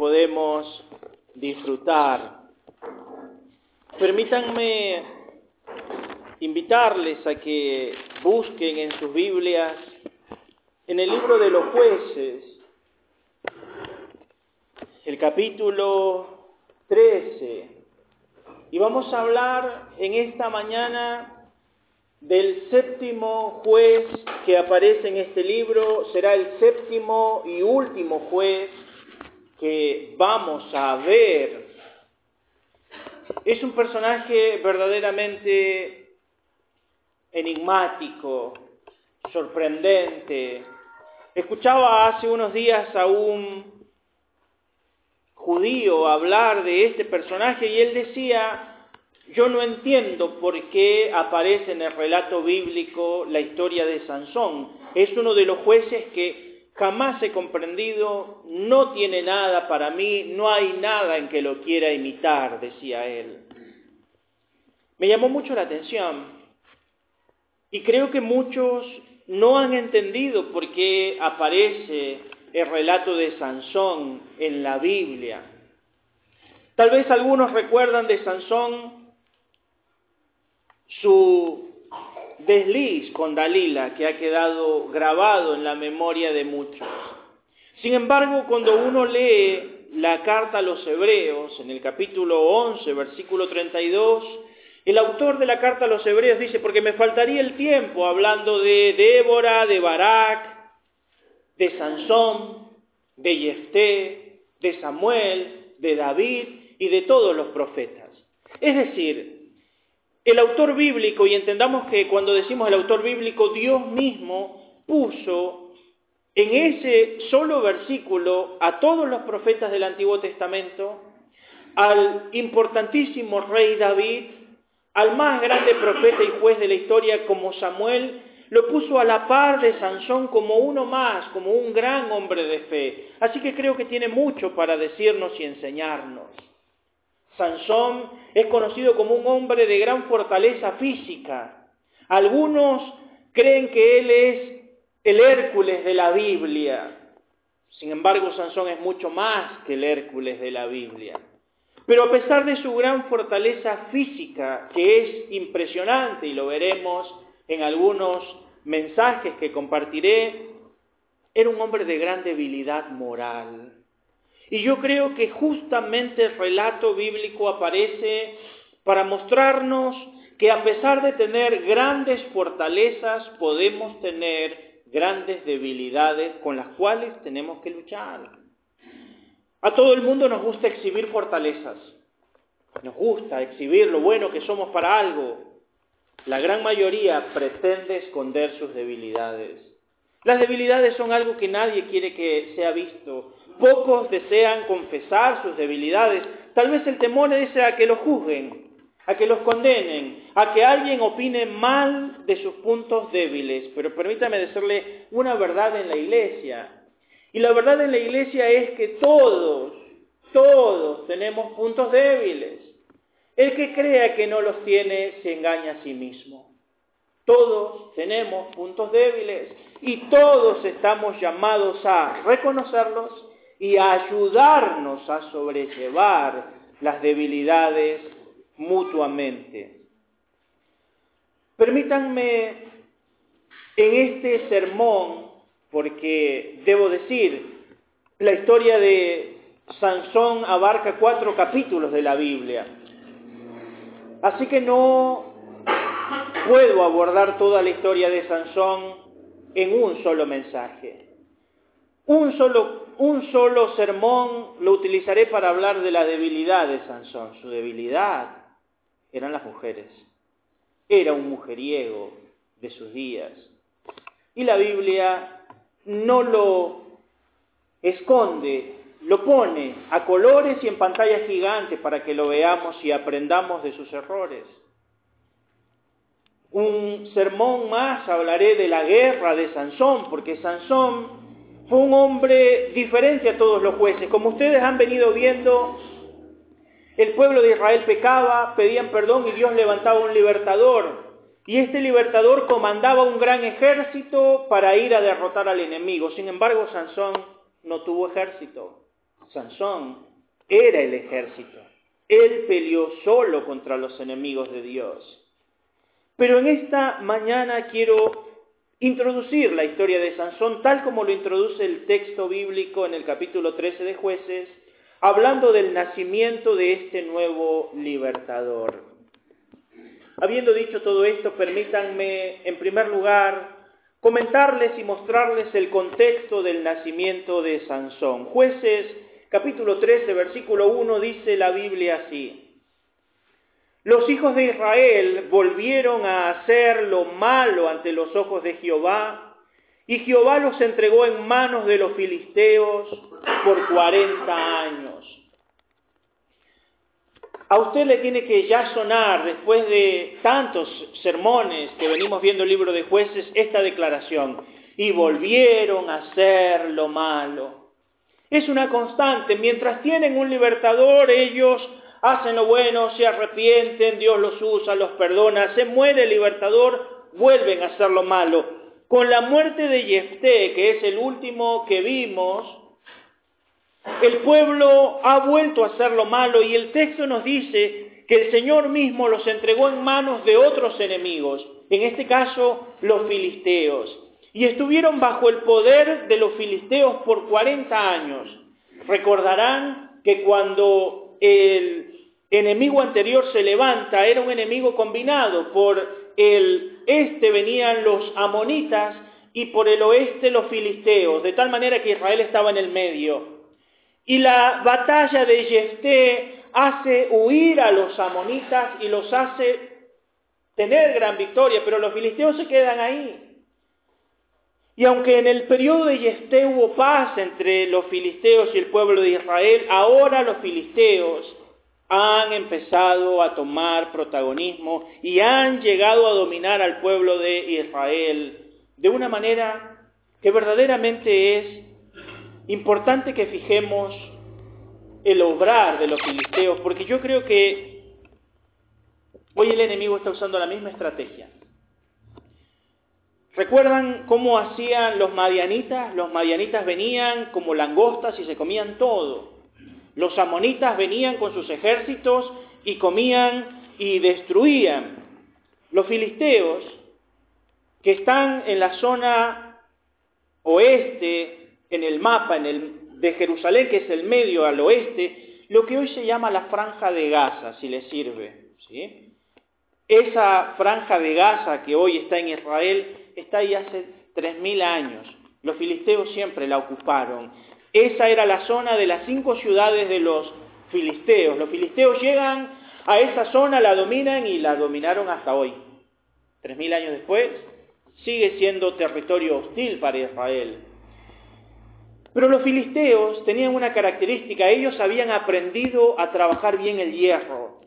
podemos disfrutar. Permítanme invitarles a que busquen en sus Biblias, en el libro de los jueces, el capítulo 13, y vamos a hablar en esta mañana del séptimo juez que aparece en este libro, será el séptimo y último juez que vamos a ver. Es un personaje verdaderamente enigmático, sorprendente. Escuchaba hace unos días a un judío hablar de este personaje y él decía, yo no entiendo por qué aparece en el relato bíblico la historia de Sansón. Es uno de los jueces que jamás he comprendido, no tiene nada para mí, no hay nada en que lo quiera imitar, decía él. Me llamó mucho la atención y creo que muchos no han entendido por qué aparece el relato de Sansón en la Biblia. Tal vez algunos recuerdan de Sansón su desliz con Dalila, que ha quedado grabado en la memoria de muchos. Sin embargo, cuando uno lee la carta a los hebreos, en el capítulo 11, versículo 32, el autor de la carta a los hebreos dice, porque me faltaría el tiempo hablando de Débora, de Barak, de Sansón, de Jefté, de Samuel, de David y de todos los profetas. Es decir, el autor bíblico, y entendamos que cuando decimos el autor bíblico, Dios mismo puso en ese solo versículo a todos los profetas del Antiguo Testamento, al importantísimo rey David, al más grande profeta y juez de la historia como Samuel, lo puso a la par de Sansón como uno más, como un gran hombre de fe. Así que creo que tiene mucho para decirnos y enseñarnos. Sansón es conocido como un hombre de gran fortaleza física. Algunos creen que él es el Hércules de la Biblia. Sin embargo, Sansón es mucho más que el Hércules de la Biblia. Pero a pesar de su gran fortaleza física, que es impresionante y lo veremos en algunos mensajes que compartiré, era un hombre de gran debilidad moral. Y yo creo que justamente el relato bíblico aparece para mostrarnos que a pesar de tener grandes fortalezas, podemos tener grandes debilidades con las cuales tenemos que luchar. A todo el mundo nos gusta exhibir fortalezas. Nos gusta exhibir lo bueno que somos para algo. La gran mayoría pretende esconder sus debilidades. Las debilidades son algo que nadie quiere que sea visto. Pocos desean confesar sus debilidades. Tal vez el temor es a que los juzguen, a que los condenen, a que alguien opine mal de sus puntos débiles. Pero permítame decirle una verdad en la iglesia. Y la verdad en la iglesia es que todos, todos tenemos puntos débiles. El que crea que no los tiene se engaña a sí mismo. Todos tenemos puntos débiles y todos estamos llamados a reconocerlos y a ayudarnos a sobrellevar las debilidades mutuamente. Permítanme en este sermón, porque debo decir, la historia de Sansón abarca cuatro capítulos de la Biblia. Así que no puedo abordar toda la historia de Sansón en un solo mensaje. Un solo, un solo sermón lo utilizaré para hablar de la debilidad de Sansón. Su debilidad eran las mujeres. Era un mujeriego de sus días. Y la Biblia no lo esconde lo pone a colores y en pantalla gigante para que lo veamos y aprendamos de sus errores. Un sermón más hablaré de la guerra de Sansón, porque Sansón fue un hombre diferente a todos los jueces. Como ustedes han venido viendo, el pueblo de Israel pecaba, pedían perdón y Dios levantaba un libertador. Y este libertador comandaba un gran ejército para ir a derrotar al enemigo. Sin embargo, Sansón no tuvo ejército Sansón era el ejército. Él peleó solo contra los enemigos de Dios. Pero en esta mañana quiero introducir la historia de Sansón tal como lo introduce el texto bíblico en el capítulo 13 de jueces, hablando del nacimiento de este nuevo libertador. Habiendo dicho todo esto, permítanme en primer lugar comentarles y mostrarles el contexto del nacimiento de Sansón. Jueces capítulo 13, versículo 1 dice la Biblia así. Los hijos de Israel volvieron a hacer lo malo ante los ojos de Jehová, y Jehová los entregó en manos de los filisteos por cuarenta años. A usted le tiene que ya sonar, después de tantos sermones que venimos viendo el libro de jueces, esta declaración. Y volvieron a hacer lo malo. Es una constante. Mientras tienen un libertador, ellos hacen lo bueno, se arrepienten, Dios los usa, los perdona. Se muere el libertador, vuelven a hacer lo malo. Con la muerte de Jefté, que es el último que vimos, el pueblo ha vuelto a hacer lo malo y el texto nos dice que el Señor mismo los entregó en manos de otros enemigos, en este caso los filisteos, y estuvieron bajo el poder de los filisteos por 40 años. Recordarán que cuando el enemigo anterior se levanta, era un enemigo combinado, por el este venían los amonitas y por el oeste los filisteos, de tal manera que Israel estaba en el medio. Y la batalla de Jefté hace huir a los amonitas y los hace tener gran victoria, pero los filisteos se quedan ahí. Y aunque en el periodo de Jefté hubo paz entre los filisteos y el pueblo de Israel, ahora los filisteos han empezado a tomar protagonismo y han llegado a dominar al pueblo de Israel de una manera que verdaderamente es importante que fijemos el obrar de los filisteos, porque yo creo que hoy el enemigo está usando la misma estrategia. ¿Recuerdan cómo hacían los madianitas? Los madianitas venían como langostas y se comían todo. Los amonitas venían con sus ejércitos y comían y destruían. Los filisteos, que están en la zona oeste en el mapa en el, de Jerusalén, que es el medio al oeste, lo que hoy se llama la franja de Gaza, si le sirve. ¿sí? Esa franja de Gaza que hoy está en Israel está ahí hace 3.000 años. Los filisteos siempre la ocuparon. Esa era la zona de las cinco ciudades de los filisteos. Los filisteos llegan a esa zona, la dominan y la dominaron hasta hoy. 3.000 años después, sigue siendo territorio hostil para Israel. Pero los filisteos tenían una característica, ellos habían aprendido a trabajar bien el hierro,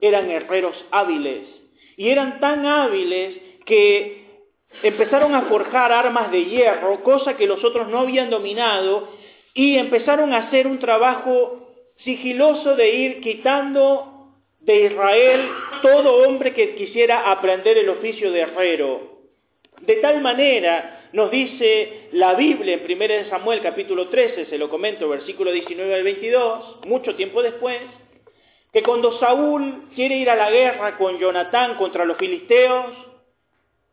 eran herreros hábiles, y eran tan hábiles que empezaron a forjar armas de hierro, cosa que los otros no habían dominado, y empezaron a hacer un trabajo sigiloso de ir quitando de Israel todo hombre que quisiera aprender el oficio de herrero. De tal manera nos dice la Biblia en 1 Samuel capítulo 13, se lo comento, versículo 19 al 22, mucho tiempo después, que cuando Saúl quiere ir a la guerra con Jonatán contra los filisteos,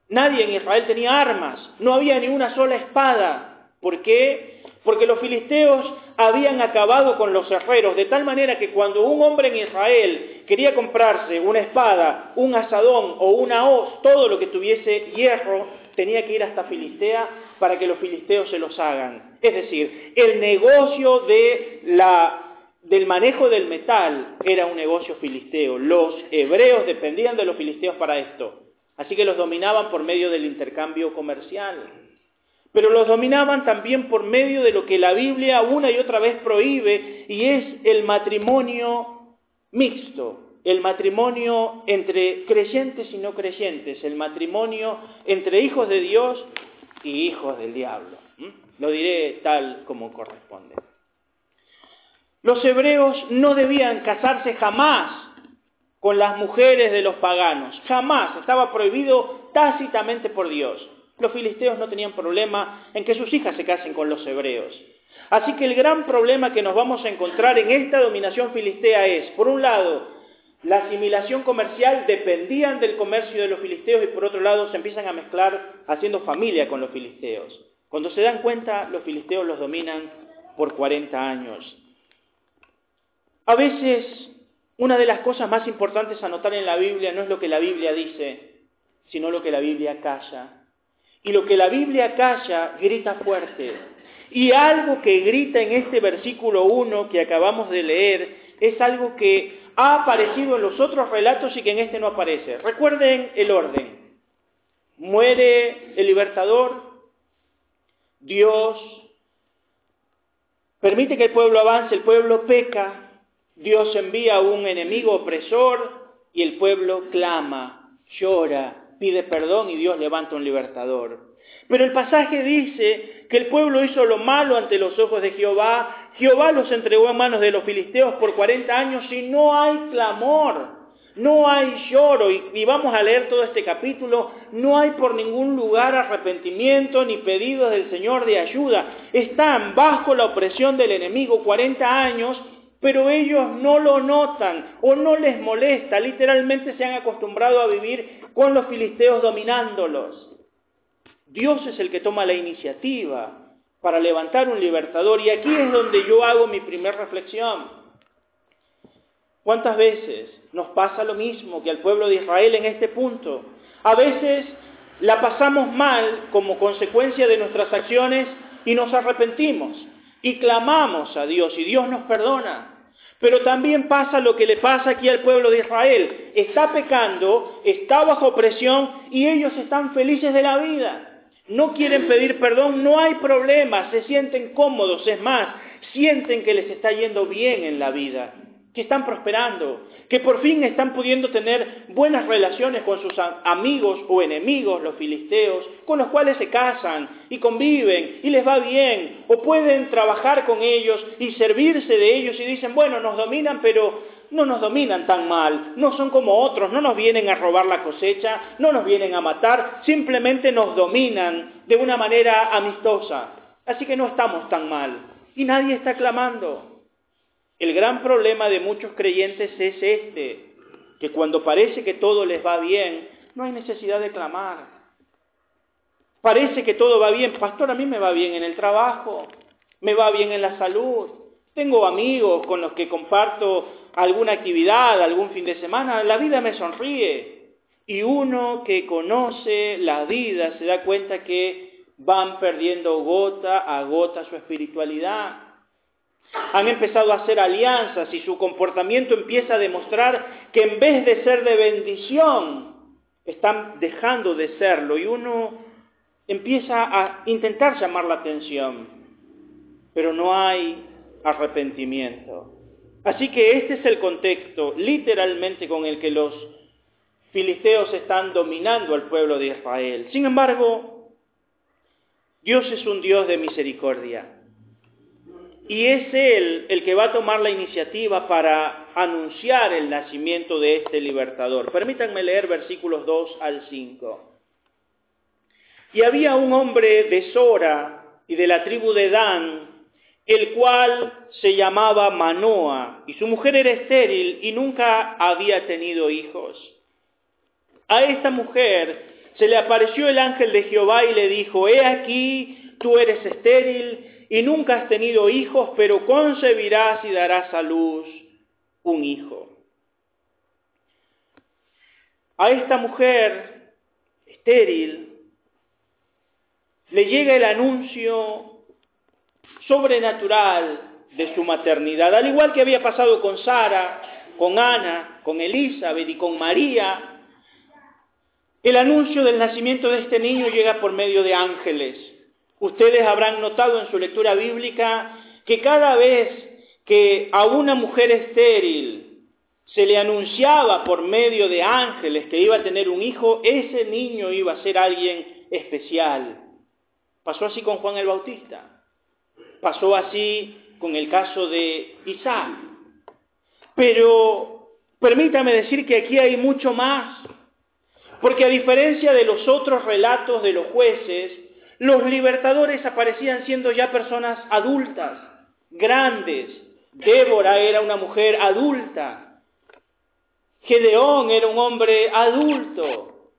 nadie en Israel tenía armas, no había ni una sola espada. ¿Por qué? Porque los filisteos habían acabado con los herreros, de tal manera que cuando un hombre en Israel quería comprarse una espada, un asadón o una hoz, todo lo que tuviese hierro, tenía que ir hasta Filistea para que los filisteos se los hagan. Es decir, el negocio del manejo del metal era un negocio filisteo. Los hebreos dependían de los filisteos para esto. Así que los dominaban por medio del intercambio comercial. Pero los dominaban también por medio de lo que la Biblia una y otra vez prohíbe, y es el matrimonio mixto, el matrimonio entre creyentes y no creyentes, el matrimonio entre hijos de Dios y hijos del diablo. Lo diré tal como corresponde. Los hebreos no debían casarse jamás con las mujeres de los paganos, jamás, estaba prohibido tácitamente por Dios. Los filisteos no tenían problema en que sus hijas se casen con los hebreos. Así que el gran problema que nos vamos a encontrar en esta dominación filistea es, por un lado, la asimilación comercial dependían del comercio de los filisteos y por otro lado se empiezan a mezclar haciendo familia con los filisteos. Cuando se dan cuenta, los filisteos los dominan por 40 años. A veces, una de las cosas más importantes a notar en la Biblia no es lo que la Biblia dice, sino lo que la Biblia calla. Y lo que la Biblia calla grita fuerte. Y algo que grita en este versículo 1 que acabamos de leer es algo que ha aparecido en los otros relatos y que en este no aparece. Recuerden el orden. Muere el libertador, Dios permite que el pueblo avance, el pueblo peca, Dios envía un enemigo opresor y el pueblo clama, llora, pide perdón y Dios levanta un libertador. Pero el pasaje dice que el pueblo hizo lo malo ante los ojos de Jehová, Jehová los entregó en manos de los filisteos por 40 años y no hay clamor. No hay lloro, y, vamos a leer todo este capítulo, no hay por ningún lugar arrepentimiento ni pedidos del Señor de ayuda. Están bajo la opresión del enemigo 40 años, pero ellos no lo notan o no les molesta, literalmente se han acostumbrado a vivir con los filisteos dominándolos. Dios es el que toma la iniciativa para levantar un libertador y aquí es donde yo hago mi primera reflexión. ¿Cuántas veces nos pasa lo mismo que al pueblo de Israel en este punto? A veces la pasamos mal como consecuencia de nuestras acciones y nos arrepentimos y clamamos a Dios y Dios nos perdona. Pero también pasa lo que le pasa aquí al pueblo de Israel. Está pecando, está bajo presión y ellos están felices de la vida. No quieren pedir perdón, no hay problema, se sienten cómodos, es más, sienten que les está yendo bien en la vida que están prosperando, que por fin están pudiendo tener buenas relaciones con sus amigos o enemigos, los filisteos, con los cuales se casan y conviven y les va bien, o pueden trabajar con ellos y servirse de ellos y dicen, bueno, nos dominan, pero no nos dominan tan mal, no son como otros, no nos vienen a robar la cosecha, no nos vienen a matar, simplemente nos dominan de una manera amistosa. Así que no estamos tan mal. Y nadie está clamando. El gran problema de muchos creyentes es este, que cuando parece que todo les va bien, no hay necesidad de clamar. Parece que todo va bien. Pastor, a mí me va bien en el trabajo, me va bien en la salud. Tengo amigos con los que comparto alguna actividad, algún fin de semana. La vida me sonríe. Y uno que conoce la vida se da cuenta que van perdiendo gota a gota su espiritualidad han empezado a hacer alianzas y su comportamiento empieza a demostrar que en vez de ser de bendición, están dejando de serlo y uno empieza a intentar llamar la atención, pero no hay arrepentimiento. Así que este es el contexto literalmente con el que los filisteos están dominando al pueblo de Israel. Sin embargo, Dios es un Dios de misericordia. Y es Él el que va a tomar la iniciativa para anunciar el nacimiento de este libertador. Permítanme leer versículos 2 al 5. Y había un hombre de Sora y de la tribu de Dan, el cual se llamaba Manoa, y su mujer era estéril y nunca había tenido hijos. A esta mujer se le apareció el ángel de Jehová y le dijo, He aquí, tú eres estéril y nunca has tenido hijos, pero concebirás y darás a luz un hijo. A esta mujer estéril le llega el anuncio sobrenatural de su maternidad, al igual que había pasado con Sara, con Ana, con Elizabeth y con María. El anuncio del nacimiento de este niño llega por medio de ángeles. Ustedes habrán notado en su lectura bíblica que cada vez que a una mujer estéril se le anunciaba por medio de ángeles que iba a tener un hijo, ese niño iba a ser alguien especial. Pasó así con Juan el Bautista. Pasó así con el caso de Isaac. Pero permítame decir que aquí hay mucho más. Porque a diferencia de los otros relatos de los jueces, los libertadores aparecían siendo ya personas adultas, grandes. Débora era una mujer adulta. Gedeón era un hombre adulto.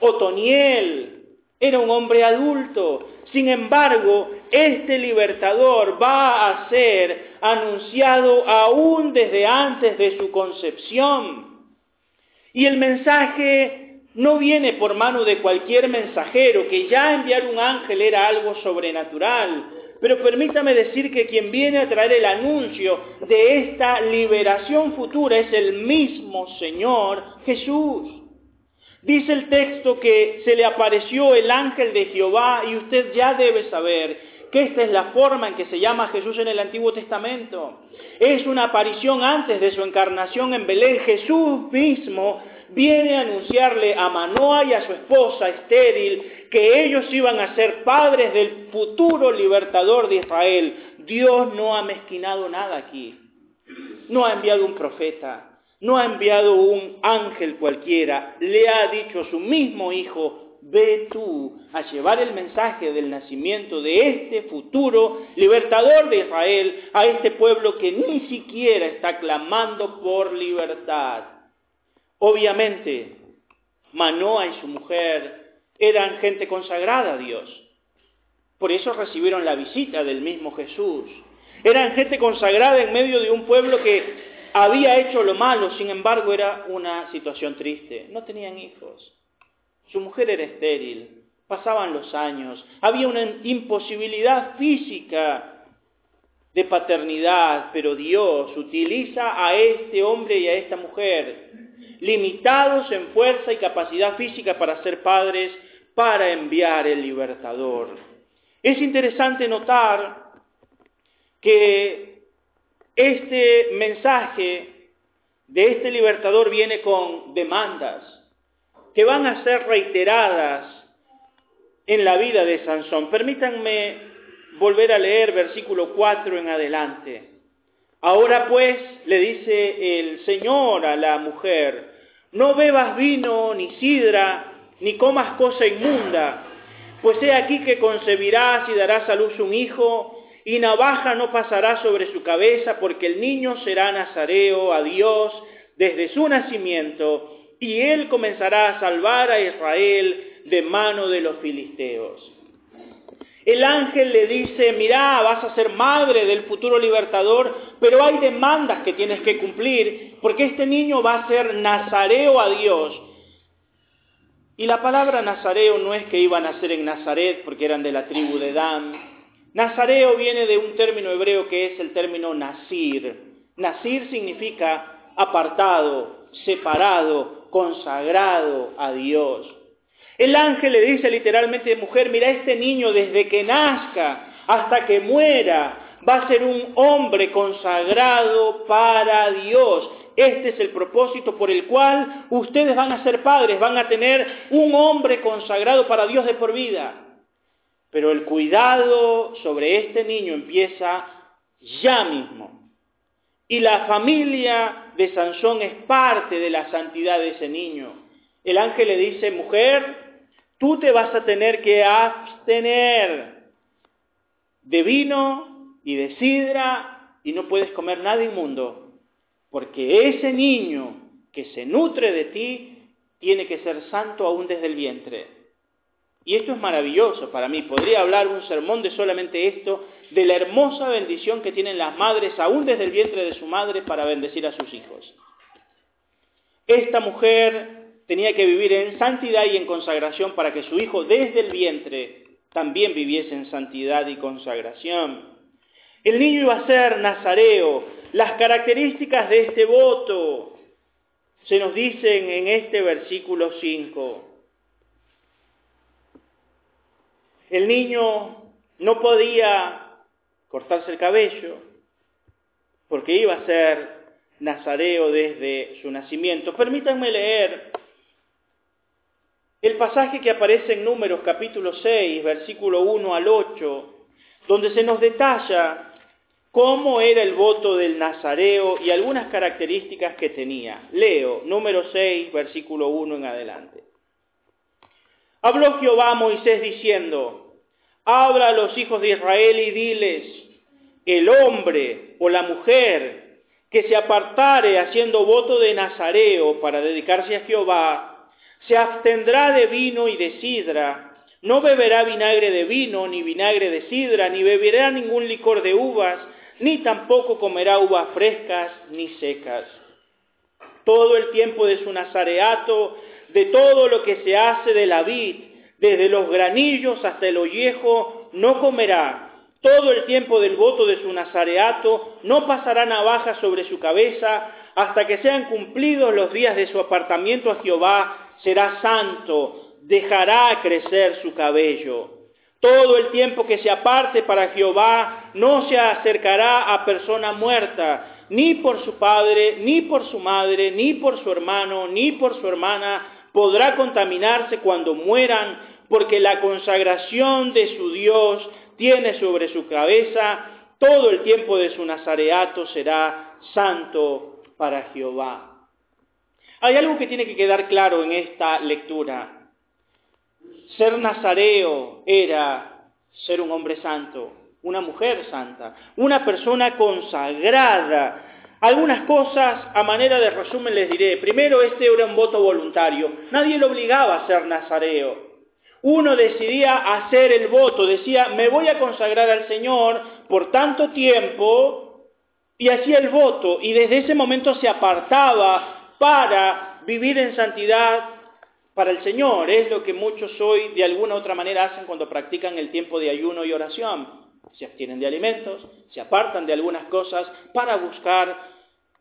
Otoniel era un hombre adulto. Sin embargo, este libertador va a ser anunciado aún desde antes de su concepción. Y el mensaje no viene por mano de cualquier mensajero, que ya enviar un ángel era algo sobrenatural. Pero permítame decir que quien viene a traer el anuncio de esta liberación futura es el mismo Señor Jesús. Dice el texto que se le apareció el ángel de Jehová y usted ya debe saber que esta es la forma en que se llama Jesús en el Antiguo Testamento. Es una aparición antes de su encarnación en Belén. Jesús mismo viene a anunciarle a Manoa y a su esposa estéril que ellos iban a ser padres del futuro libertador de Israel. Dios no ha mezquinado nada aquí. No ha enviado un profeta no ha enviado un ángel cualquiera, le ha dicho a su mismo hijo, ve tú a llevar el mensaje del nacimiento de este futuro libertador de Israel a este pueblo que ni siquiera está clamando por libertad. Obviamente, Manoa y su mujer eran gente consagrada a Dios. Por eso recibieron la visita del mismo Jesús. Eran gente consagrada en medio de un pueblo que había hecho lo malo, sin embargo era una situación triste. No tenían hijos. Su mujer era estéril. Pasaban los años. Había una imposibilidad física de paternidad, pero Dios utiliza a este hombre y a esta mujer, limitados en fuerza y capacidad física para ser padres, para enviar el libertador. Es interesante notar que este mensaje de este libertador viene con demandas que van a ser reiteradas en la vida de Sansón. Permítanme volver a leer versículo 4 en adelante. Ahora pues le dice el Señor a la mujer, no bebas vino ni sidra, ni comas cosa inmunda, pues he aquí que concebirás y darás a luz un hijo y navaja no pasará sobre su cabeza, porque el niño será nazareo a Dios desde su nacimiento, y él comenzará a salvar a Israel de mano de los filisteos. El ángel le dice, mira, vas a ser madre del futuro libertador, pero hay demandas que tienes que cumplir, porque este niño va a ser nazareo a Dios. Y la palabra nazareo no es que iban a nacer en Nazaret porque eran de la tribu de Dan, Nazareo viene de un término hebreo que es el término nasir. Nasir significa apartado, separado, consagrado a Dios. El ángel le dice literalmente, mujer, mira, este niño desde que nazca hasta que muera va a ser un hombre consagrado para Dios. Este es el propósito por el cual ustedes van a ser padres, van a tener un hombre consagrado para Dios de por vida. Pero el cuidado sobre este niño empieza ya mismo. Y la familia de Sansón es parte de la santidad de ese niño. El ángel le dice, mujer, tú te vas a tener que abstener de vino y de sidra y no puedes comer nada inmundo, porque ese niño que se nutre de ti tiene que ser santo aún desde el vientre. Y esto es maravilloso para mí. Podría hablar un sermón de solamente esto, de la hermosa bendición que tienen las madres, aún desde el vientre de su madre, para bendecir a sus hijos. Esta mujer tenía que vivir en santidad y en consagración para que su hijo desde el vientre también viviese en santidad y consagración. El niño iba a ser nazareo. Las características de este voto se nos dicen en este versículo 5. El niño no podía cortarse el cabello porque iba a ser nazareo desde su nacimiento. Permítanme leer el pasaje que aparece en Números capítulo 6, versículo 1 al 8, donde se nos detalla cómo era el voto del nazareo y algunas características que tenía. Leo, número 6, versículo 1 en adelante. Habló Jehová a Moisés diciendo, habla a los hijos de Israel y diles, el hombre o la mujer que se apartare haciendo voto de Nazareo para dedicarse a Jehová, se abstendrá de vino y de sidra, no beberá vinagre de vino, ni vinagre de sidra, ni beberá ningún licor de uvas, ni tampoco comerá uvas frescas ni secas. Todo el tiempo de su nazareato, de todo lo que se hace de la vid, desde los granillos hasta el ollejo, no comerá. Todo el tiempo del voto de su nazareato, no pasará navaja sobre su cabeza, hasta que sean cumplidos los días de su apartamiento a Jehová, será santo, dejará crecer su cabello. Todo el tiempo que se aparte para Jehová no se acercará a persona muerta, ni por su padre, ni por su madre, ni por su hermano, ni por su hermana, podrá contaminarse cuando mueran, porque la consagración de su Dios tiene sobre su cabeza, todo el tiempo de su nazareato será santo para Jehová. Hay algo que tiene que quedar claro en esta lectura. Ser nazareo era ser un hombre santo, una mujer santa, una persona consagrada. Algunas cosas, a manera de resumen, les diré. Primero, este era un voto voluntario. Nadie lo obligaba a ser nazareo. Uno decidía hacer el voto, decía, me voy a consagrar al Señor por tanto tiempo, y hacía el voto, y desde ese momento se apartaba para vivir en santidad para el Señor. Es lo que muchos hoy de alguna u otra manera hacen cuando practican el tiempo de ayuno y oración. Se abstienen de alimentos, se apartan de algunas cosas para buscar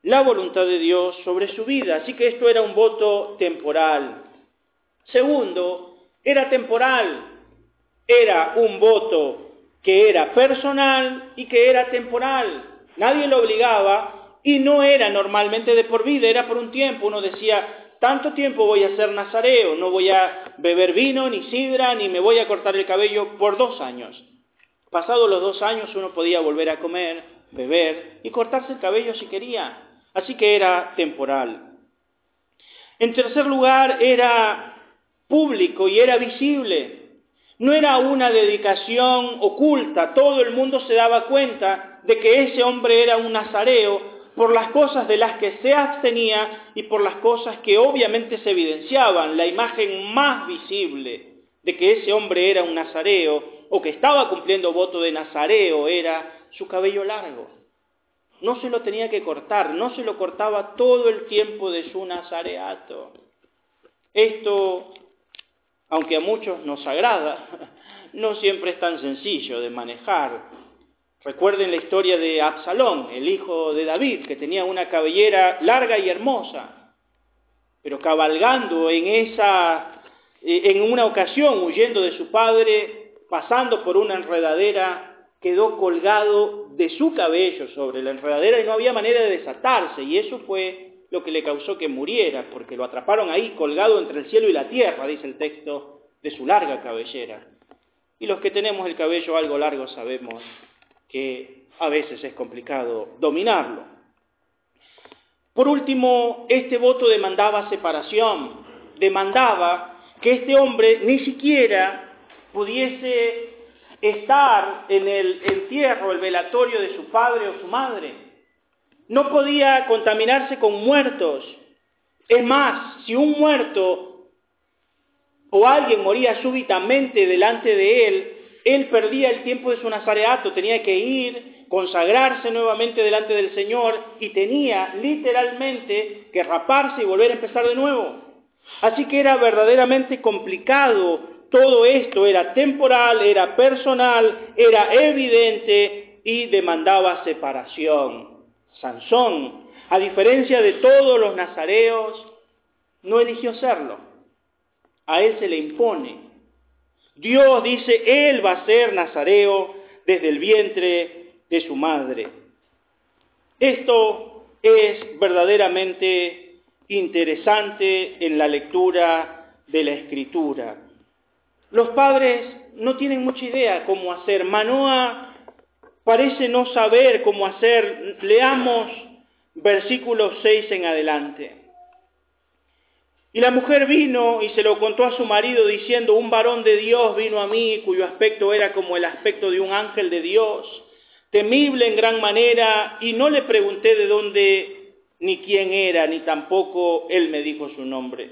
la voluntad de Dios sobre su vida. Así que esto era un voto temporal. Segundo, era temporal. Era un voto que era personal y que era temporal. Nadie lo obligaba y no era normalmente de por vida, era por un tiempo. Uno decía, tanto tiempo voy a ser nazareo, no voy a beber vino, ni sidra, ni me voy a cortar el cabello por dos años. Pasados los dos años uno podía volver a comer, beber y cortarse el cabello si quería. Así que era temporal. En tercer lugar, era público y era visible. No era una dedicación oculta, todo el mundo se daba cuenta de que ese hombre era un nazareo por las cosas de las que se abstenía y por las cosas que obviamente se evidenciaban. La imagen más visible de que ese hombre era un nazareo o que estaba cumpliendo voto de nazareo era su cabello largo. No se lo tenía que cortar, no se lo cortaba todo el tiempo de su nazareato. Esto, aunque a muchos nos agrada, no siempre es tan sencillo de manejar Recuerden la historia de Absalón, el hijo de David, que tenía una cabellera larga y hermosa, pero cabalgando en esa eh, en una ocasión huyendo de su padre, pasando por una enredadera, quedó colgado de su cabello sobre la enredadera y no había manera de desatarse, y eso fue lo que le causó que muriera, porque lo atraparon ahí colgado entre el cielo y la tierra, dice el texto, de su larga cabellera. Y los que tenemos el cabello algo largo sabemos que a veces es complicado dominarlo. Por último, este voto demandaba separación, demandaba que este hombre ni siquiera pudiese estar en el entierro, el velatorio de su padre o su madre. No podía contaminarse con muertos. Es más, si un muerto o alguien moría súbitamente delante de él, él perdía el tiempo de su nazareato, tenía que ir, consagrarse nuevamente delante del Señor y tenía literalmente que raparse y volver a empezar de nuevo. Así que era verdaderamente complicado todo esto, era temporal, era personal, era evidente y demandaba separación. Sansón, a diferencia de todos los nazareos, no eligió serlo. A él se le impone Dios dice, Él va a ser nazareo desde el vientre de su madre. Esto es verdaderamente interesante en la lectura de la escritura. Los padres no tienen mucha idea cómo hacer. Manoa parece no saber cómo hacer. Leamos versículos 6 en adelante. Y la mujer vino y se lo contó a su marido diciendo, un varón de Dios vino a mí cuyo aspecto era como el aspecto de un ángel de Dios, temible en gran manera, y no le pregunté de dónde ni quién era, ni tampoco él me dijo su nombre.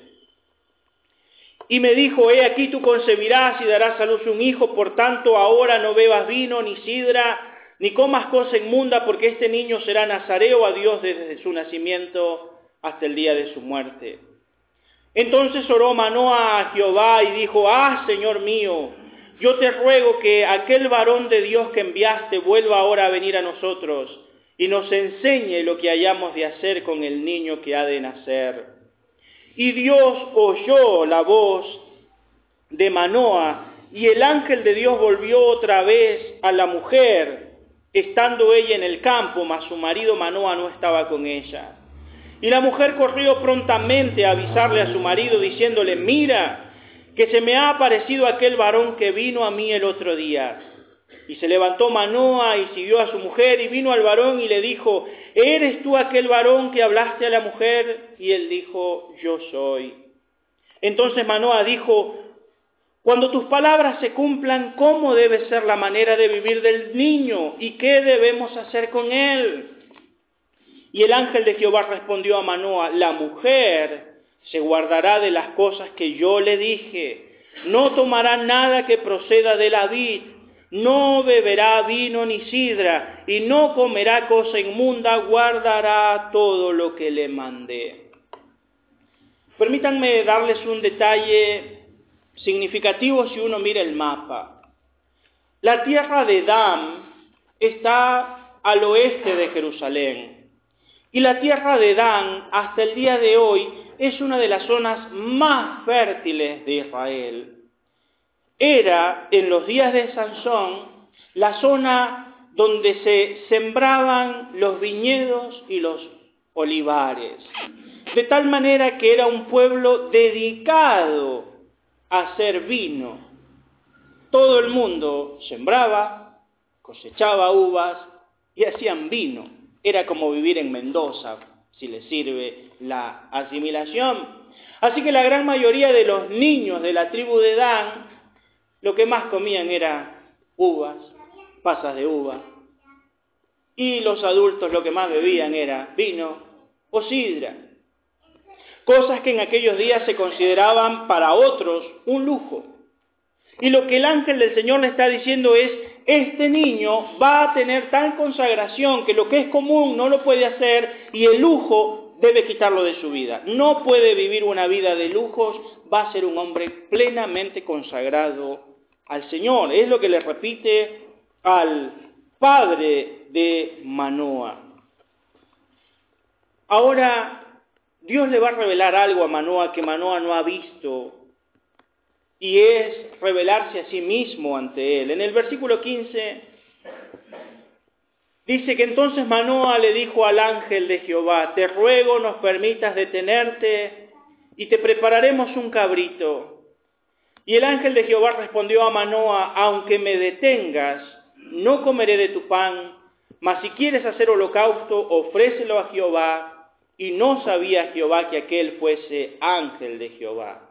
Y me dijo, he aquí tú concebirás y darás a luz un hijo, por tanto ahora no bebas vino ni sidra, ni comas cosa inmunda, porque este niño será nazareo a Dios desde su nacimiento hasta el día de su muerte. Entonces oró Manoa a Jehová y dijo, ah, Señor mío, yo te ruego que aquel varón de Dios que enviaste vuelva ahora a venir a nosotros y nos enseñe lo que hayamos de hacer con el niño que ha de nacer. Y Dios oyó la voz de Manoa y el ángel de Dios volvió otra vez a la mujer, estando ella en el campo, mas su marido Manoa no estaba con ella. Y la mujer corrió prontamente a avisarle a su marido diciéndole, mira, que se me ha aparecido aquel varón que vino a mí el otro día. Y se levantó Manoa y siguió a su mujer y vino al varón y le dijo, ¿eres tú aquel varón que hablaste a la mujer? Y él dijo, yo soy. Entonces Manoa dijo, cuando tus palabras se cumplan, ¿cómo debe ser la manera de vivir del niño? ¿Y qué debemos hacer con él? Y el ángel de Jehová respondió a Manoa, la mujer se guardará de las cosas que yo le dije, no tomará nada que proceda de la vid, no beberá vino ni sidra, y no comerá cosa inmunda, guardará todo lo que le mandé. Permítanme darles un detalle significativo si uno mira el mapa. La tierra de Dam está al oeste de Jerusalén. Y la tierra de Dan, hasta el día de hoy, es una de las zonas más fértiles de Israel. Era, en los días de Sansón, la zona donde se sembraban los viñedos y los olivares. De tal manera que era un pueblo dedicado a hacer vino. Todo el mundo sembraba, cosechaba uvas y hacían vino. Era como vivir en Mendoza, si le sirve la asimilación. Así que la gran mayoría de los niños de la tribu de Dan, lo que más comían era uvas, pasas de uva. Y los adultos lo que más bebían era vino o sidra. Cosas que en aquellos días se consideraban para otros un lujo. Y lo que el ángel del Señor le está diciendo es, este niño va a tener tal consagración que lo que es común no lo puede hacer y el lujo debe quitarlo de su vida. No puede vivir una vida de lujos, va a ser un hombre plenamente consagrado al Señor. Es lo que le repite al padre de Manoa. Ahora, Dios le va a revelar algo a Manoa que Manoa no ha visto y es revelarse a sí mismo ante él. En el versículo 15 dice que entonces Manoa le dijo al ángel de Jehová, te ruego nos permitas detenerte y te prepararemos un cabrito. Y el ángel de Jehová respondió a Manoa, aunque me detengas, no comeré de tu pan, mas si quieres hacer holocausto, ofrécelo a Jehová. Y no sabía Jehová que aquel fuese ángel de Jehová.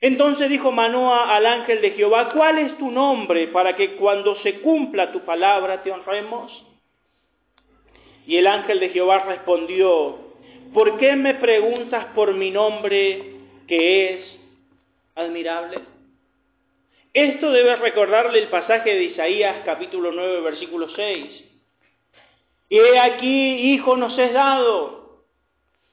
Entonces dijo Manoa al ángel de Jehová, ¿cuál es tu nombre para que cuando se cumpla tu palabra te honremos? Y el ángel de Jehová respondió, ¿por qué me preguntas por mi nombre que es admirable? Esto debe recordarle el pasaje de Isaías capítulo 9 versículo 6. Y he aquí, hijo nos es dado,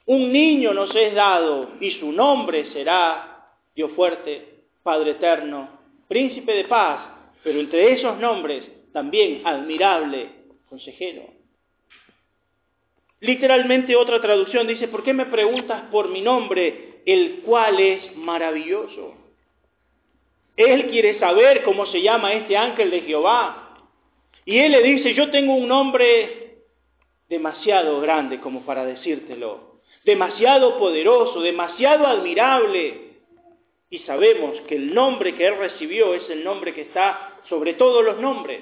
un niño nos es dado, y su nombre será Dios fuerte, Padre eterno, príncipe de paz, pero entre esos nombres también admirable, consejero. Literalmente otra traducción dice, ¿por qué me preguntas por mi nombre, el cual es maravilloso? Él quiere saber cómo se llama este ángel de Jehová. Y él le dice, yo tengo un nombre demasiado grande como para decírtelo, demasiado poderoso, demasiado admirable, y sabemos que el nombre que él recibió es el nombre que está sobre todos los nombres,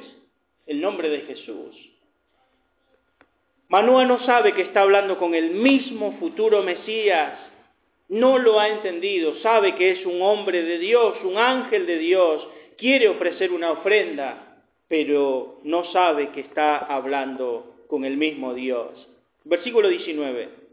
el nombre de Jesús. Manoa no sabe que está hablando con el mismo futuro Mesías, no lo ha entendido, sabe que es un hombre de Dios, un ángel de Dios, quiere ofrecer una ofrenda, pero no sabe que está hablando con el mismo Dios. Versículo 19.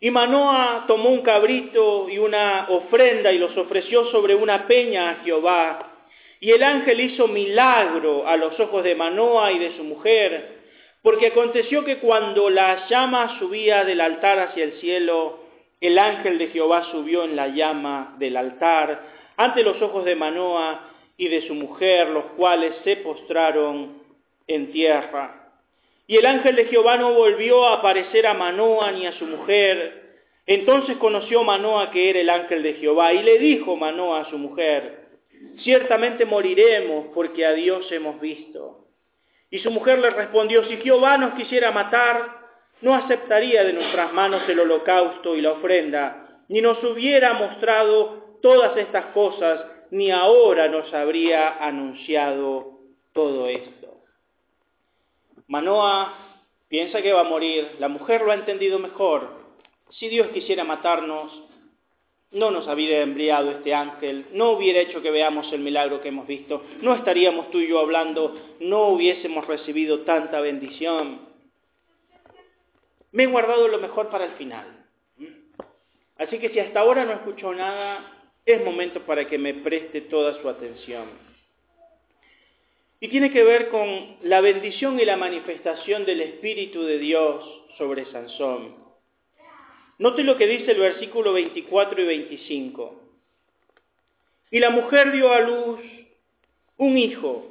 Y Manoa tomó un cabrito y una ofrenda y los ofreció sobre una peña a Jehová. Y el ángel hizo milagro a los ojos de Manoa y de su mujer, porque aconteció que cuando la llama subía del altar hacia el cielo, el ángel de Jehová subió en la llama del altar ante los ojos de Manoa y de su mujer, los cuales se postraron en tierra. Y el ángel de Jehová no volvió a aparecer a Manoa ni a su mujer. Entonces conoció Manoa que era el ángel de Jehová y le dijo Manoa a su mujer, ciertamente moriremos porque a Dios hemos visto. Y su mujer le respondió, si Jehová nos quisiera matar, no aceptaría de nuestras manos el holocausto y la ofrenda, ni nos hubiera mostrado todas estas cosas, ni ahora nos habría anunciado todo esto. Manoa piensa que va a morir, la mujer lo ha entendido mejor. Si Dios quisiera matarnos, no nos habría enviado este ángel, no hubiera hecho que veamos el milagro que hemos visto, no estaríamos tú y yo hablando, no hubiésemos recibido tanta bendición. Me he guardado lo mejor para el final. Así que si hasta ahora no escuchó nada, es momento para que me preste toda su atención. Y tiene que ver con la bendición y la manifestación del Espíritu de Dios sobre Sansón. Note lo que dice el versículo 24 y 25. Y la mujer dio a luz un hijo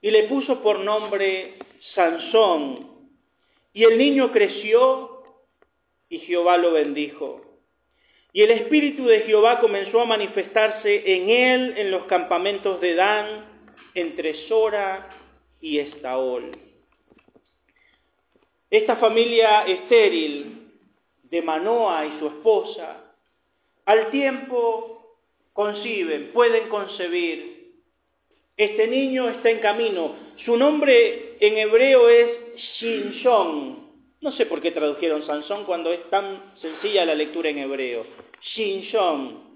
y le puso por nombre Sansón. Y el niño creció y Jehová lo bendijo. Y el Espíritu de Jehová comenzó a manifestarse en él en los campamentos de Dan entre Sora y Estaol. Esta familia estéril de Manoa y su esposa, al tiempo conciben, pueden concebir. Este niño está en camino. Su nombre en hebreo es Shinshon. No sé por qué tradujeron Sansón cuando es tan sencilla la lectura en hebreo. Shinshon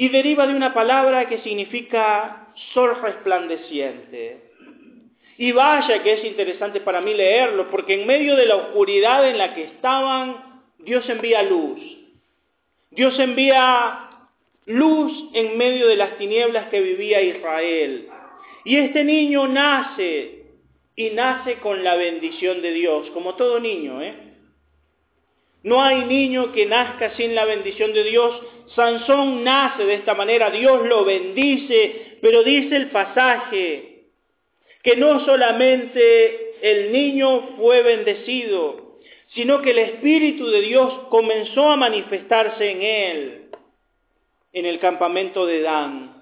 y deriva de una palabra que significa sol resplandeciente. Y vaya que es interesante para mí leerlo, porque en medio de la oscuridad en la que estaban, Dios envía luz. Dios envía luz en medio de las tinieblas que vivía Israel. Y este niño nace, y nace con la bendición de Dios, como todo niño, ¿eh? No hay niño que nazca sin la bendición de Dios. Sansón nace de esta manera, Dios lo bendice, pero dice el pasaje que no solamente el niño fue bendecido, sino que el Espíritu de Dios comenzó a manifestarse en él, en el campamento de Dan.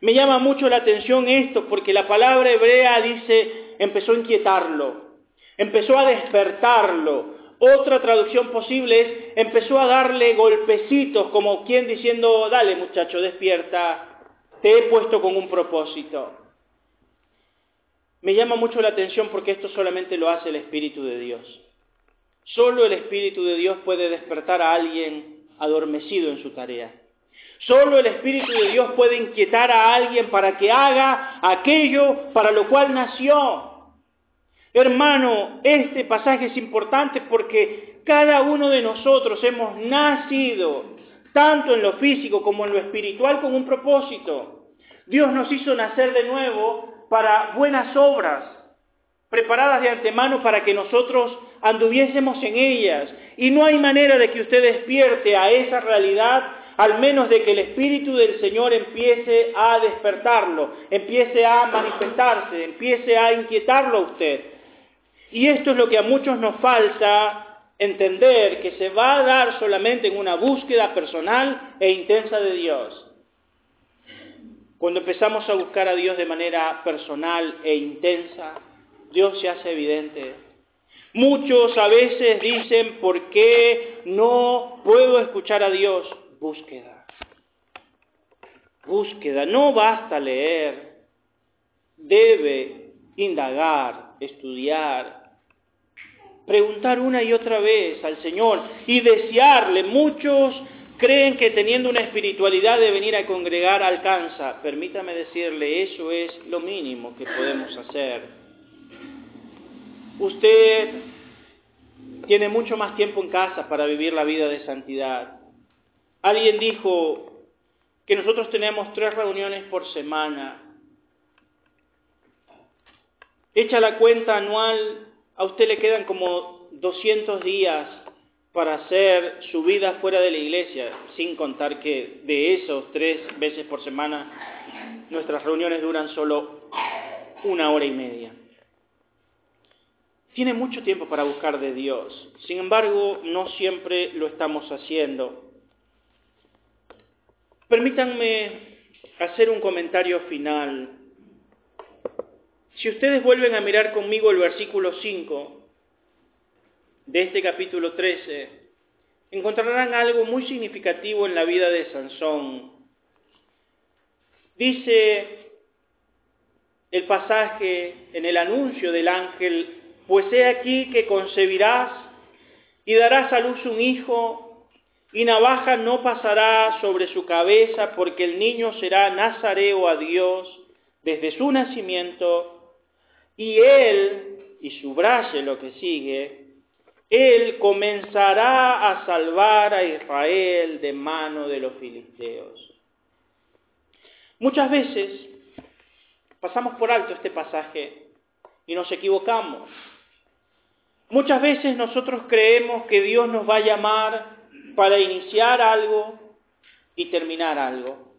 Me llama mucho la atención esto porque la palabra hebrea dice, empezó a inquietarlo, empezó a despertarlo, otra traducción posible es, empezó a darle golpecitos, como quien diciendo, dale muchacho, despierta, te he puesto con un propósito. Me llama mucho la atención porque esto solamente lo hace el Espíritu de Dios. Solo el Espíritu de Dios puede despertar a alguien adormecido en su tarea. Solo el Espíritu de Dios puede inquietar a alguien para que haga aquello para lo cual nació. Hermano, este pasaje es importante porque cada uno de nosotros hemos nacido, tanto en lo físico como en lo espiritual, con un propósito. Dios nos hizo nacer de nuevo para buenas obras, preparadas de antemano para que nosotros anduviésemos en ellas. Y no hay manera de que usted despierte a esa realidad al menos de que el Espíritu del Señor empiece a despertarlo, empiece a manifestarse, empiece a inquietarlo a usted. Y esto es lo que a muchos nos falta entender, que se va a dar solamente en una búsqueda personal e intensa de Dios. Cuando empezamos a buscar a Dios de manera personal e intensa, Dios se hace evidente. Muchos a veces dicen, ¿por qué no puedo escuchar a Dios? Búsqueda. Búsqueda. No basta leer. Debe indagar, estudiar, preguntar una y otra vez al Señor y desearle. Muchos creen que teniendo una espiritualidad de venir a congregar alcanza. Permítame decirle, eso es lo mínimo que podemos hacer. Usted tiene mucho más tiempo en casa para vivir la vida de santidad. Alguien dijo que nosotros tenemos tres reuniones por semana. Hecha la cuenta anual, a usted le quedan como 200 días para hacer su vida fuera de la iglesia, sin contar que de esos tres veces por semana nuestras reuniones duran solo una hora y media. Tiene mucho tiempo para buscar de Dios, sin embargo no siempre lo estamos haciendo. Permítanme hacer un comentario final. Si ustedes vuelven a mirar conmigo el versículo 5, de este capítulo 13, encontrarán algo muy significativo en la vida de Sansón. Dice el pasaje en el anuncio del ángel, pues he aquí que concebirás y darás a luz un hijo, y navaja no pasará sobre su cabeza, porque el niño será nazareo a Dios desde su nacimiento, y él, y subraye lo que sigue, él comenzará a salvar a Israel de mano de los filisteos. Muchas veces pasamos por alto este pasaje y nos equivocamos. Muchas veces nosotros creemos que Dios nos va a llamar para iniciar algo y terminar algo.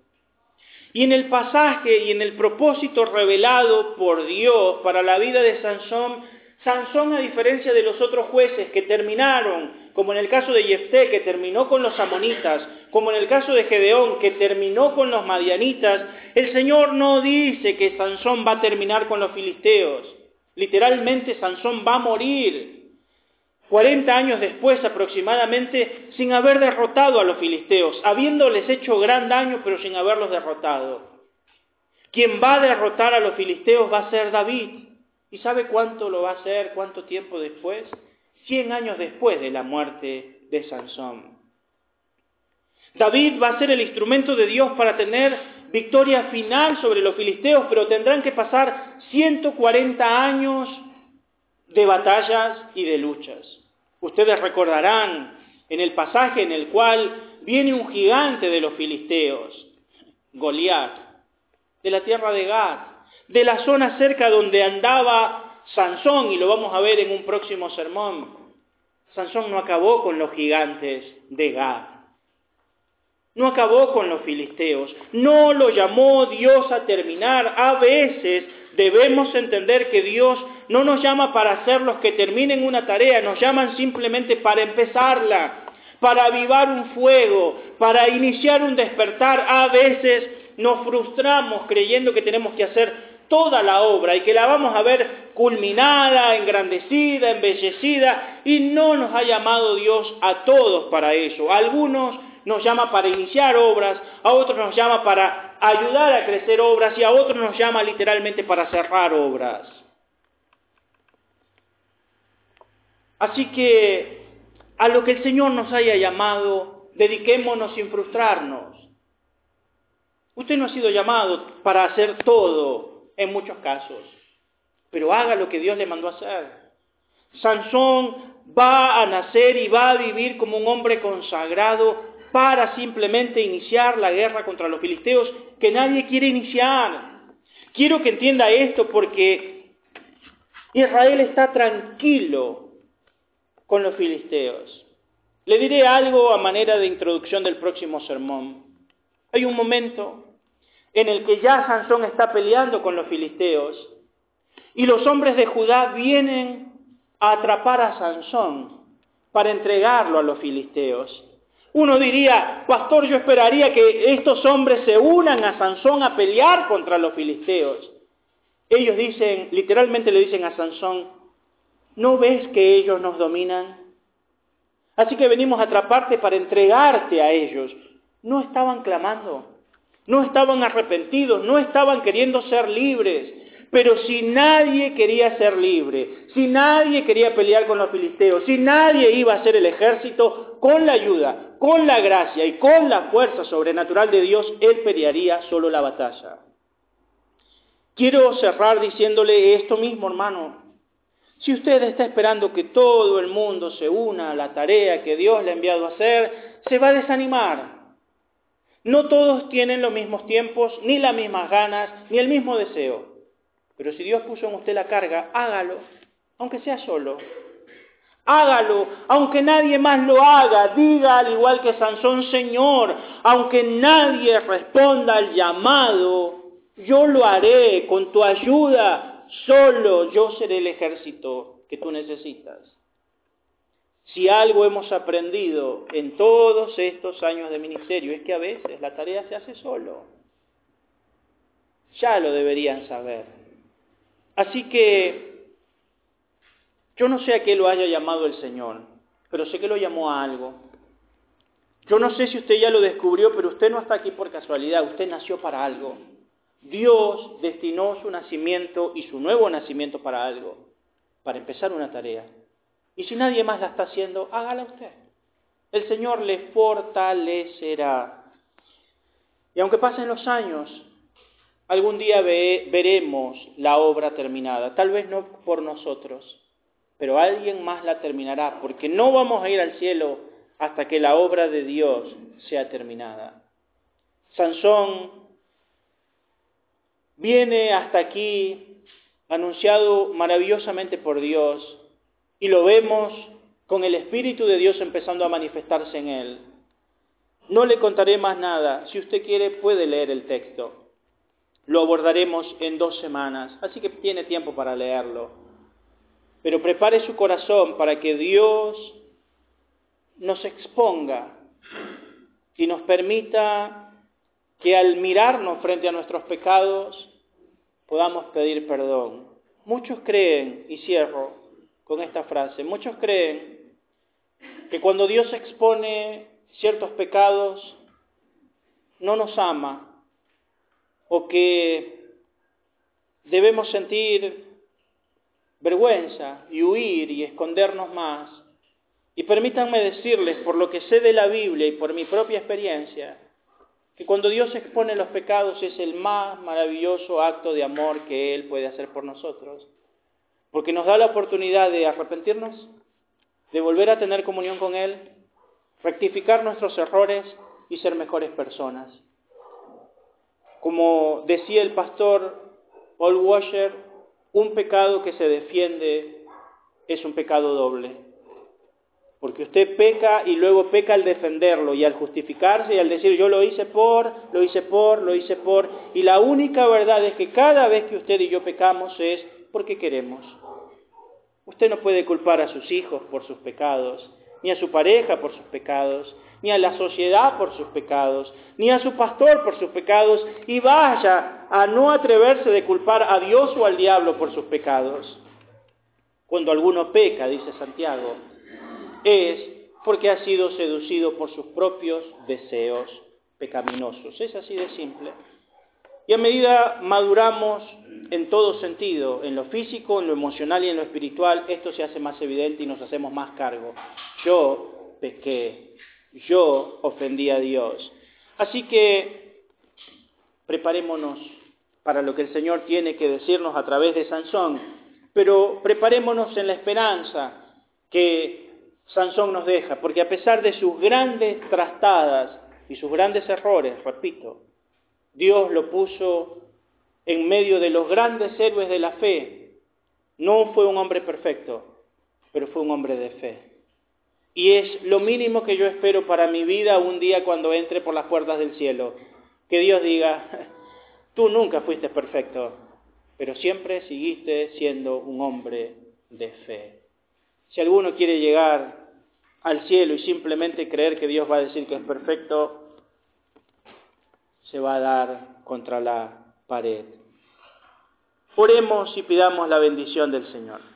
Y en el pasaje y en el propósito revelado por Dios para la vida de Sansón Sansón, a diferencia de los otros jueces que terminaron, como en el caso de Jefté, que terminó con los amonitas, como en el caso de Gedeón, que terminó con los madianitas, el Señor no dice que Sansón va a terminar con los filisteos. Literalmente Sansón va a morir 40 años después aproximadamente sin haber derrotado a los filisteos, habiéndoles hecho gran daño pero sin haberlos derrotado. Quien va a derrotar a los filisteos va a ser David. ¿Y sabe cuánto lo va a hacer, cuánto tiempo después? Cien años después de la muerte de Sansón. David va a ser el instrumento de Dios para tener victoria final sobre los filisteos, pero tendrán que pasar 140 años de batallas y de luchas. Ustedes recordarán en el pasaje en el cual viene un gigante de los filisteos, Goliat, de la tierra de Gad, de la zona cerca donde andaba Sansón, y lo vamos a ver en un próximo sermón. Sansón no acabó con los gigantes de Gad. No acabó con los filisteos. No lo llamó Dios a terminar. A veces debemos entender que Dios no nos llama para hacer los que terminen una tarea, nos llaman simplemente para empezarla, para avivar un fuego, para iniciar un despertar. A veces nos frustramos creyendo que tenemos que hacer toda la obra y que la vamos a ver culminada, engrandecida, embellecida, y no nos ha llamado Dios a todos para eso. Algunos nos llama para iniciar obras, a otros nos llama para ayudar a crecer obras y a otros nos llama literalmente para cerrar obras. Así que a lo que el Señor nos haya llamado, dediquémonos sin frustrarnos. Usted no ha sido llamado para hacer todo, en muchos casos. Pero haga lo que Dios le mandó a hacer. Sansón va a nacer y va a vivir como un hombre consagrado para simplemente iniciar la guerra contra los filisteos que nadie quiere iniciar. Quiero que entienda esto porque Israel está tranquilo con los filisteos. Le diré algo a manera de introducción del próximo sermón. Hay un momento en el que ya Sansón está peleando con los filisteos y los hombres de Judá vienen a atrapar a Sansón para entregarlo a los filisteos. Uno diría, pastor, yo esperaría que estos hombres se unan a Sansón a pelear contra los filisteos. Ellos dicen, literalmente le dicen a Sansón, ¿no ves que ellos nos dominan? Así que venimos a atraparte para entregarte a ellos. No estaban clamando, no estaban arrepentidos, no estaban queriendo ser libres. Pero si nadie quería ser libre, si nadie quería pelear con los filisteos, si nadie iba a hacer el ejército, con la ayuda, con la gracia y con la fuerza sobrenatural de Dios, Él pelearía solo la batalla. Quiero cerrar diciéndole esto mismo, hermano. Si usted está esperando que todo el mundo se una a la tarea que Dios le ha enviado a hacer, se va a desanimar. No todos tienen los mismos tiempos, ni las mismas ganas, ni el mismo deseo. Pero si Dios puso en usted la carga, hágalo, aunque sea solo. Hágalo, aunque nadie más lo haga. Diga al igual que Sansón, Señor, aunque nadie responda al llamado, yo lo haré con tu ayuda. Solo yo seré el ejército que tú necesitas. Si algo hemos aprendido en todos estos años de ministerio es que a veces la tarea se hace solo. Ya lo deberían saber. Así que yo no sé a qué lo haya llamado el Señor, pero sé que lo llamó a algo. Yo no sé si usted ya lo descubrió, pero usted no está aquí por casualidad, usted nació para algo. Dios destinó su nacimiento y su nuevo nacimiento para algo, para empezar una tarea. Y si nadie más la está haciendo, hágala usted. El Señor le fortalecerá. Y aunque pasen los años, algún día veremos la obra terminada. Tal vez no por nosotros, pero alguien más la terminará, porque no vamos a ir al cielo hasta que la obra de Dios sea terminada. Sansón viene hasta aquí anunciado maravillosamente por Dios y lo vemos con el Espíritu de Dios empezando a manifestarse en él. No le contaré más nada. Si usted quiere, puede leer el texto. Lo abordaremos en dos semanas, así que tiene tiempo para leerlo. Pero prepare su corazón para que Dios nos exponga y nos permita que al mirarnos frente a nuestros pecados podamos pedir perdón. Muchos creen, y cierro, con esta frase. Muchos creen que cuando Dios expone ciertos pecados, no nos ama o que debemos sentir vergüenza y huir y escondernos más. Y permítanme decirles, por lo que sé de la Biblia y por mi propia experiencia, que cuando Dios expone los pecados es el más maravilloso acto de amor que Él puede hacer por nosotros porque nos da la oportunidad de arrepentirnos, de volver a tener comunión con Él, rectificar nuestros errores y ser mejores personas. Como decía el pastor Paul Washer, un pecado que se defiende es un pecado doble. Porque usted peca y luego peca al defenderlo y al justificarse y al decir yo lo hice por, lo hice por, lo hice por. Y la única verdad es que cada vez que usted y yo pecamos es porque queremos. Usted no puede culpar a sus hijos por sus pecados, ni a su pareja por sus pecados, ni a la sociedad por sus pecados, ni a su pastor por sus pecados, y vaya a no atreverse de culpar a Dios o al diablo por sus pecados. Cuando alguno peca, dice Santiago, es porque ha sido seducido por sus propios deseos pecaminosos. Es así de simple. Y a medida maduramos en todo sentido, en lo físico, en lo emocional y en lo espiritual, esto se hace más evidente y nos hacemos más cargo. Yo pequé, yo ofendí a Dios. Así que preparémonos para lo que el Señor tiene que decirnos a través de Sansón, pero preparémonos en la esperanza que Sansón nos deja, porque a pesar de sus grandes trastadas y sus grandes errores, repito, Dios lo puso en medio de los grandes héroes de la fe. No fue un hombre perfecto, pero fue un hombre de fe. Y es lo mínimo que yo espero para mi vida un día cuando entre por las puertas del cielo. Que Dios diga, tú nunca fuiste perfecto, pero siempre seguiste siendo un hombre de fe. Si alguno quiere llegar al cielo y simplemente creer que Dios va a decir que es perfecto, se va a dar contra la pared. Oremos y pidamos la bendición del Señor.